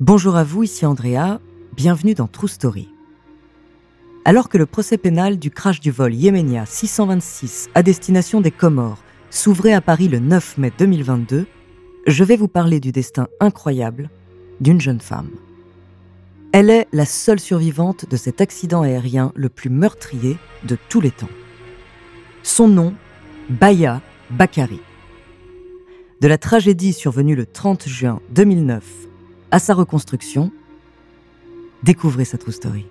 Bonjour à vous, ici Andrea, bienvenue dans True Story. Alors que le procès pénal du crash du vol Yemenia 626 à destination des Comores s'ouvrait à Paris le 9 mai 2022, je vais vous parler du destin incroyable d'une jeune femme. Elle est la seule survivante de cet accident aérien le plus meurtrier de tous les temps. Son nom, Baya Bakari. De la tragédie survenue le 30 juin 2009 à sa reconstruction, découvrez sa true story.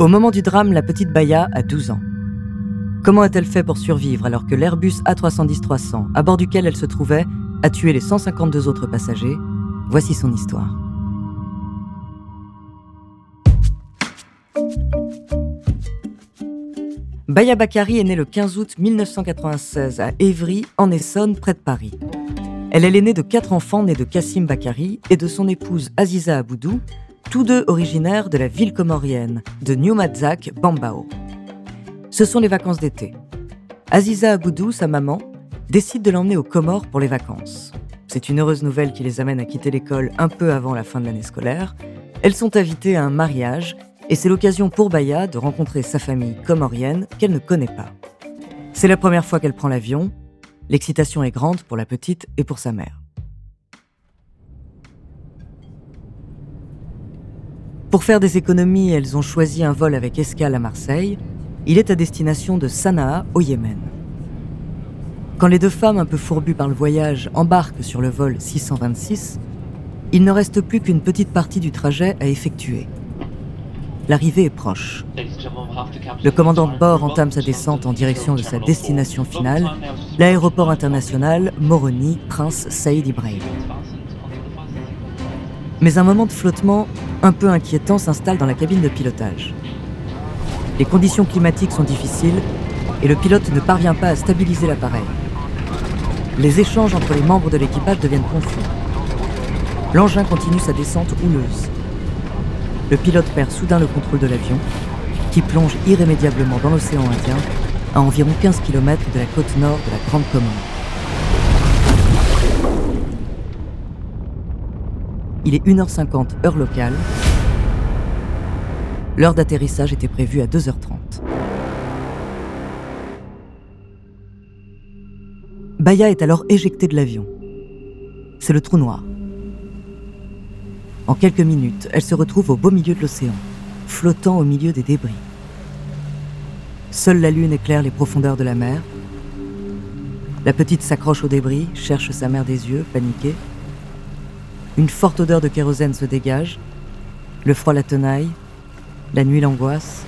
Au moment du drame, la petite Baya a 12 ans. Comment a-t-elle fait pour survivre alors que l'Airbus A310-300, à bord duquel elle se trouvait, a tué les 152 autres passagers? Voici son histoire. Baya Bakari est née le 15 août 1996 à Évry, en Essonne, près de Paris. Elle est l'aînée de quatre enfants nés de Kassim Bakari et de son épouse Aziza Aboudou, tous deux originaires de la ville comorienne de New Madzak, Bambao ce sont les vacances d'été. Aziza Aboudou, sa maman, décide de l'emmener aux Comores pour les vacances. C'est une heureuse nouvelle qui les amène à quitter l'école un peu avant la fin de l'année scolaire. Elles sont invitées à un mariage et c'est l'occasion pour Baya de rencontrer sa famille comorienne qu'elle ne connaît pas. C'est la première fois qu'elle prend l'avion. L'excitation est grande pour la petite et pour sa mère. Pour faire des économies, elles ont choisi un vol avec escale à Marseille il est à destination de Sanaa, au Yémen. Quand les deux femmes, un peu fourbues par le voyage, embarquent sur le vol 626, il ne reste plus qu'une petite partie du trajet à effectuer. L'arrivée est proche. Le commandant de bord entame sa descente en direction de sa destination finale, l'aéroport international Moroni Prince Saïd Ibrahim. Mais un moment de flottement un peu inquiétant s'installe dans la cabine de pilotage. Les conditions climatiques sont difficiles et le pilote ne parvient pas à stabiliser l'appareil. Les échanges entre les membres de l'équipage deviennent confus. L'engin continue sa descente houleuse. Le pilote perd soudain le contrôle de l'avion, qui plonge irrémédiablement dans l'océan Indien, à environ 15 km de la côte nord de la Grande Commune. Il est 1h50 heure locale L'heure d'atterrissage était prévue à 2h30. Baya est alors éjectée de l'avion. C'est le trou noir. En quelques minutes, elle se retrouve au beau milieu de l'océan, flottant au milieu des débris. Seule la lune éclaire les profondeurs de la mer. La petite s'accroche aux débris, cherche sa mère des yeux, paniquée. Une forte odeur de kérosène se dégage. Le froid la tenaille, la nuit, l'angoisse.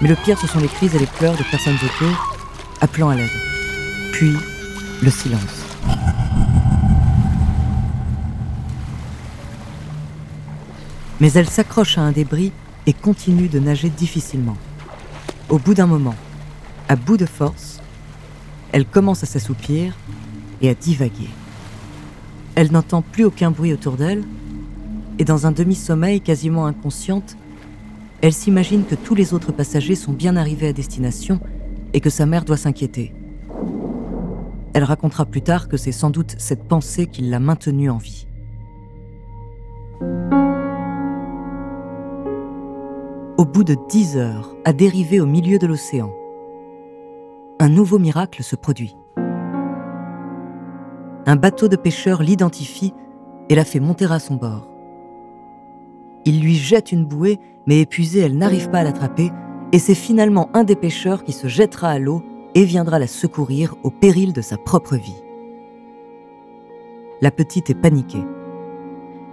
Mais le pire, ce sont les cris et les pleurs de personnes autour, appelant à l'aide. Puis, le silence. Mais elle s'accroche à un débris et continue de nager difficilement. Au bout d'un moment, à bout de force, elle commence à s'assoupir et à divaguer. Elle n'entend plus aucun bruit autour d'elle, et dans un demi-sommeil quasiment inconsciente, elle s'imagine que tous les autres passagers sont bien arrivés à destination et que sa mère doit s'inquiéter. Elle racontera plus tard que c'est sans doute cette pensée qui l'a maintenue en vie. Au bout de dix heures, à dériver au milieu de l'océan, un nouveau miracle se produit. Un bateau de pêcheurs l'identifie et la fait monter à son bord. Il lui jette une bouée, mais épuisée, elle n'arrive pas à l'attraper, et c'est finalement un des pêcheurs qui se jettera à l'eau et viendra la secourir au péril de sa propre vie. La petite est paniquée.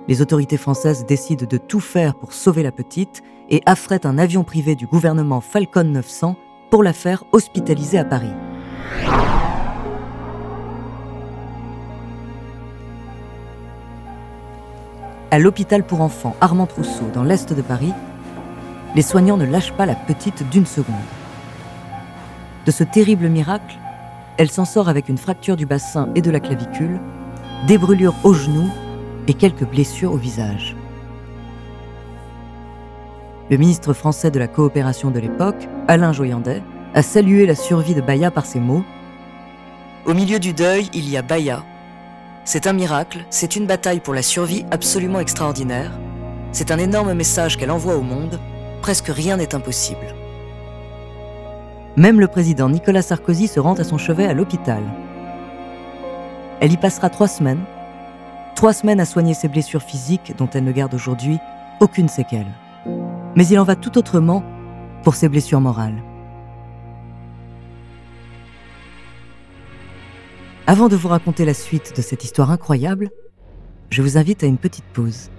Les autorités françaises décident de tout faire pour sauver la petite et affrètent un avion privé du gouvernement Falcon 900 pour la faire hospitaliser à Paris. À l'hôpital pour enfants Armand Trousseau, dans l'est de Paris, les soignants ne lâchent pas la petite d'une seconde. De ce terrible miracle, elle s'en sort avec une fracture du bassin et de la clavicule, des brûlures aux genoux et quelques blessures au visage. Le ministre français de la coopération de l'époque, Alain Joyandet, a salué la survie de Baya par ces mots Au milieu du deuil, il y a Baya. C'est un miracle, c'est une bataille pour la survie absolument extraordinaire. C'est un énorme message qu'elle envoie au monde. Presque rien n'est impossible. Même le président Nicolas Sarkozy se rend à son chevet à l'hôpital. Elle y passera trois semaines. Trois semaines à soigner ses blessures physiques dont elle ne garde aujourd'hui aucune séquelle. Mais il en va tout autrement pour ses blessures morales. Avant de vous raconter la suite de cette histoire incroyable, je vous invite à une petite pause.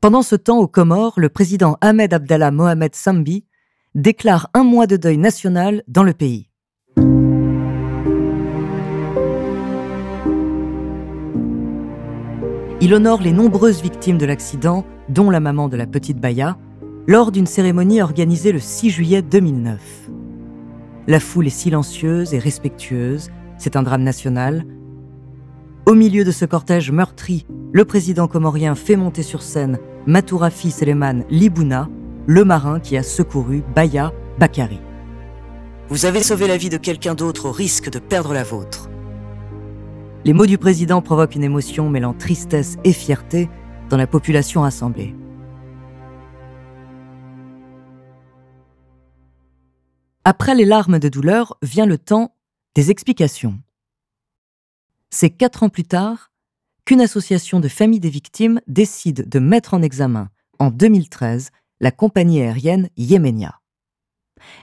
Pendant ce temps, aux Comores, le président Ahmed Abdallah Mohamed Sambi déclare un mois de deuil national dans le pays. Il honore les nombreuses victimes de l'accident, dont la maman de la petite Baya, lors d'une cérémonie organisée le 6 juillet 2009. La foule est silencieuse et respectueuse, c'est un drame national, au milieu de ce cortège meurtri, le président comorien fait monter sur scène Matourafi Seleman Libouna, le marin qui a secouru Baya Bakari. Vous avez sauvé la vie de quelqu'un d'autre au risque de perdre la vôtre. Les mots du président provoquent une émotion mêlant tristesse et fierté dans la population rassemblée. Après les larmes de douleur vient le temps des explications. C'est quatre ans plus tard qu'une association de familles des victimes décide de mettre en examen, en 2013, la compagnie aérienne Yemenia.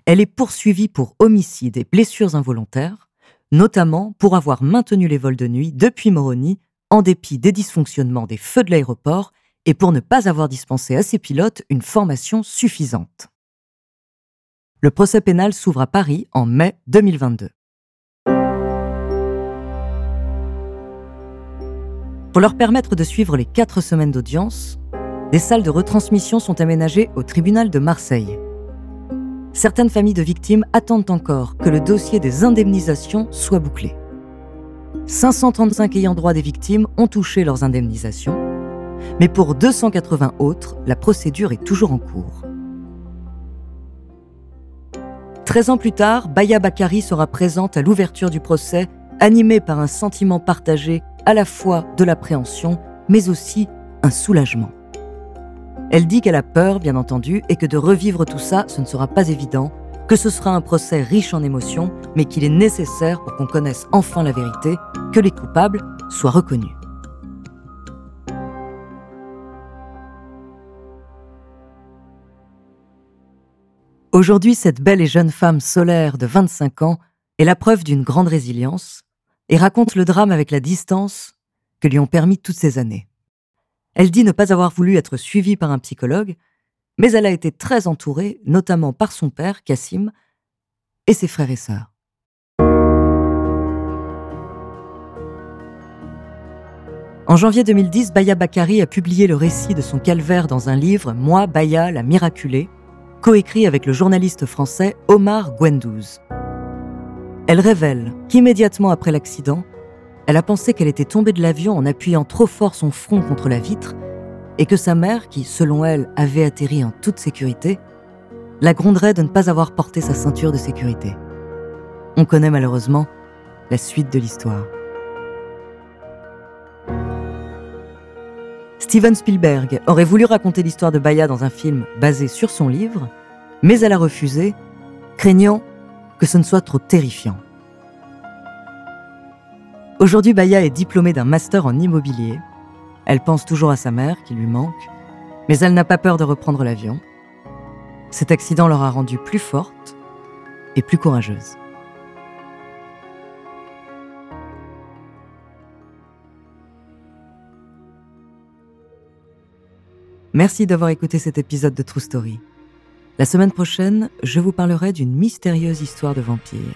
Elle est poursuivie pour homicide et blessures involontaires, notamment pour avoir maintenu les vols de nuit depuis Moroni en dépit des dysfonctionnements des feux de l'aéroport et pour ne pas avoir dispensé à ses pilotes une formation suffisante. Le procès pénal s'ouvre à Paris en mai 2022. Pour leur permettre de suivre les quatre semaines d'audience, des salles de retransmission sont aménagées au tribunal de Marseille. Certaines familles de victimes attendent encore que le dossier des indemnisations soit bouclé. 535 ayants droit des victimes ont touché leurs indemnisations, mais pour 280 autres, la procédure est toujours en cours. 13 ans plus tard, Baya Bakari sera présente à l'ouverture du procès, animée par un sentiment partagé à la fois de l'appréhension, mais aussi un soulagement. Elle dit qu'elle a peur, bien entendu, et que de revivre tout ça, ce ne sera pas évident, que ce sera un procès riche en émotions, mais qu'il est nécessaire pour qu'on connaisse enfin la vérité, que les coupables soient reconnus. Aujourd'hui, cette belle et jeune femme solaire de 25 ans est la preuve d'une grande résilience, et raconte le drame avec la distance que lui ont permis toutes ces années. Elle dit ne pas avoir voulu être suivie par un psychologue, mais elle a été très entourée, notamment par son père, Cassim, et ses frères et sœurs. En janvier 2010, Baya Bakari a publié le récit de son calvaire dans un livre Moi, Baya, la miraculée, coécrit avec le journaliste français Omar Gwendouz. Elle révèle qu'immédiatement après l'accident, elle a pensé qu'elle était tombée de l'avion en appuyant trop fort son front contre la vitre et que sa mère, qui selon elle avait atterri en toute sécurité, la gronderait de ne pas avoir porté sa ceinture de sécurité. On connaît malheureusement la suite de l'histoire. Steven Spielberg aurait voulu raconter l'histoire de Baya dans un film basé sur son livre, mais elle a refusé, craignant que ce ne soit trop terrifiant. Aujourd'hui, Baya est diplômée d'un master en immobilier. Elle pense toujours à sa mère, qui lui manque, mais elle n'a pas peur de reprendre l'avion. Cet accident l'aura rendue plus forte et plus courageuse. Merci d'avoir écouté cet épisode de True Story. La semaine prochaine, je vous parlerai d'une mystérieuse histoire de vampire.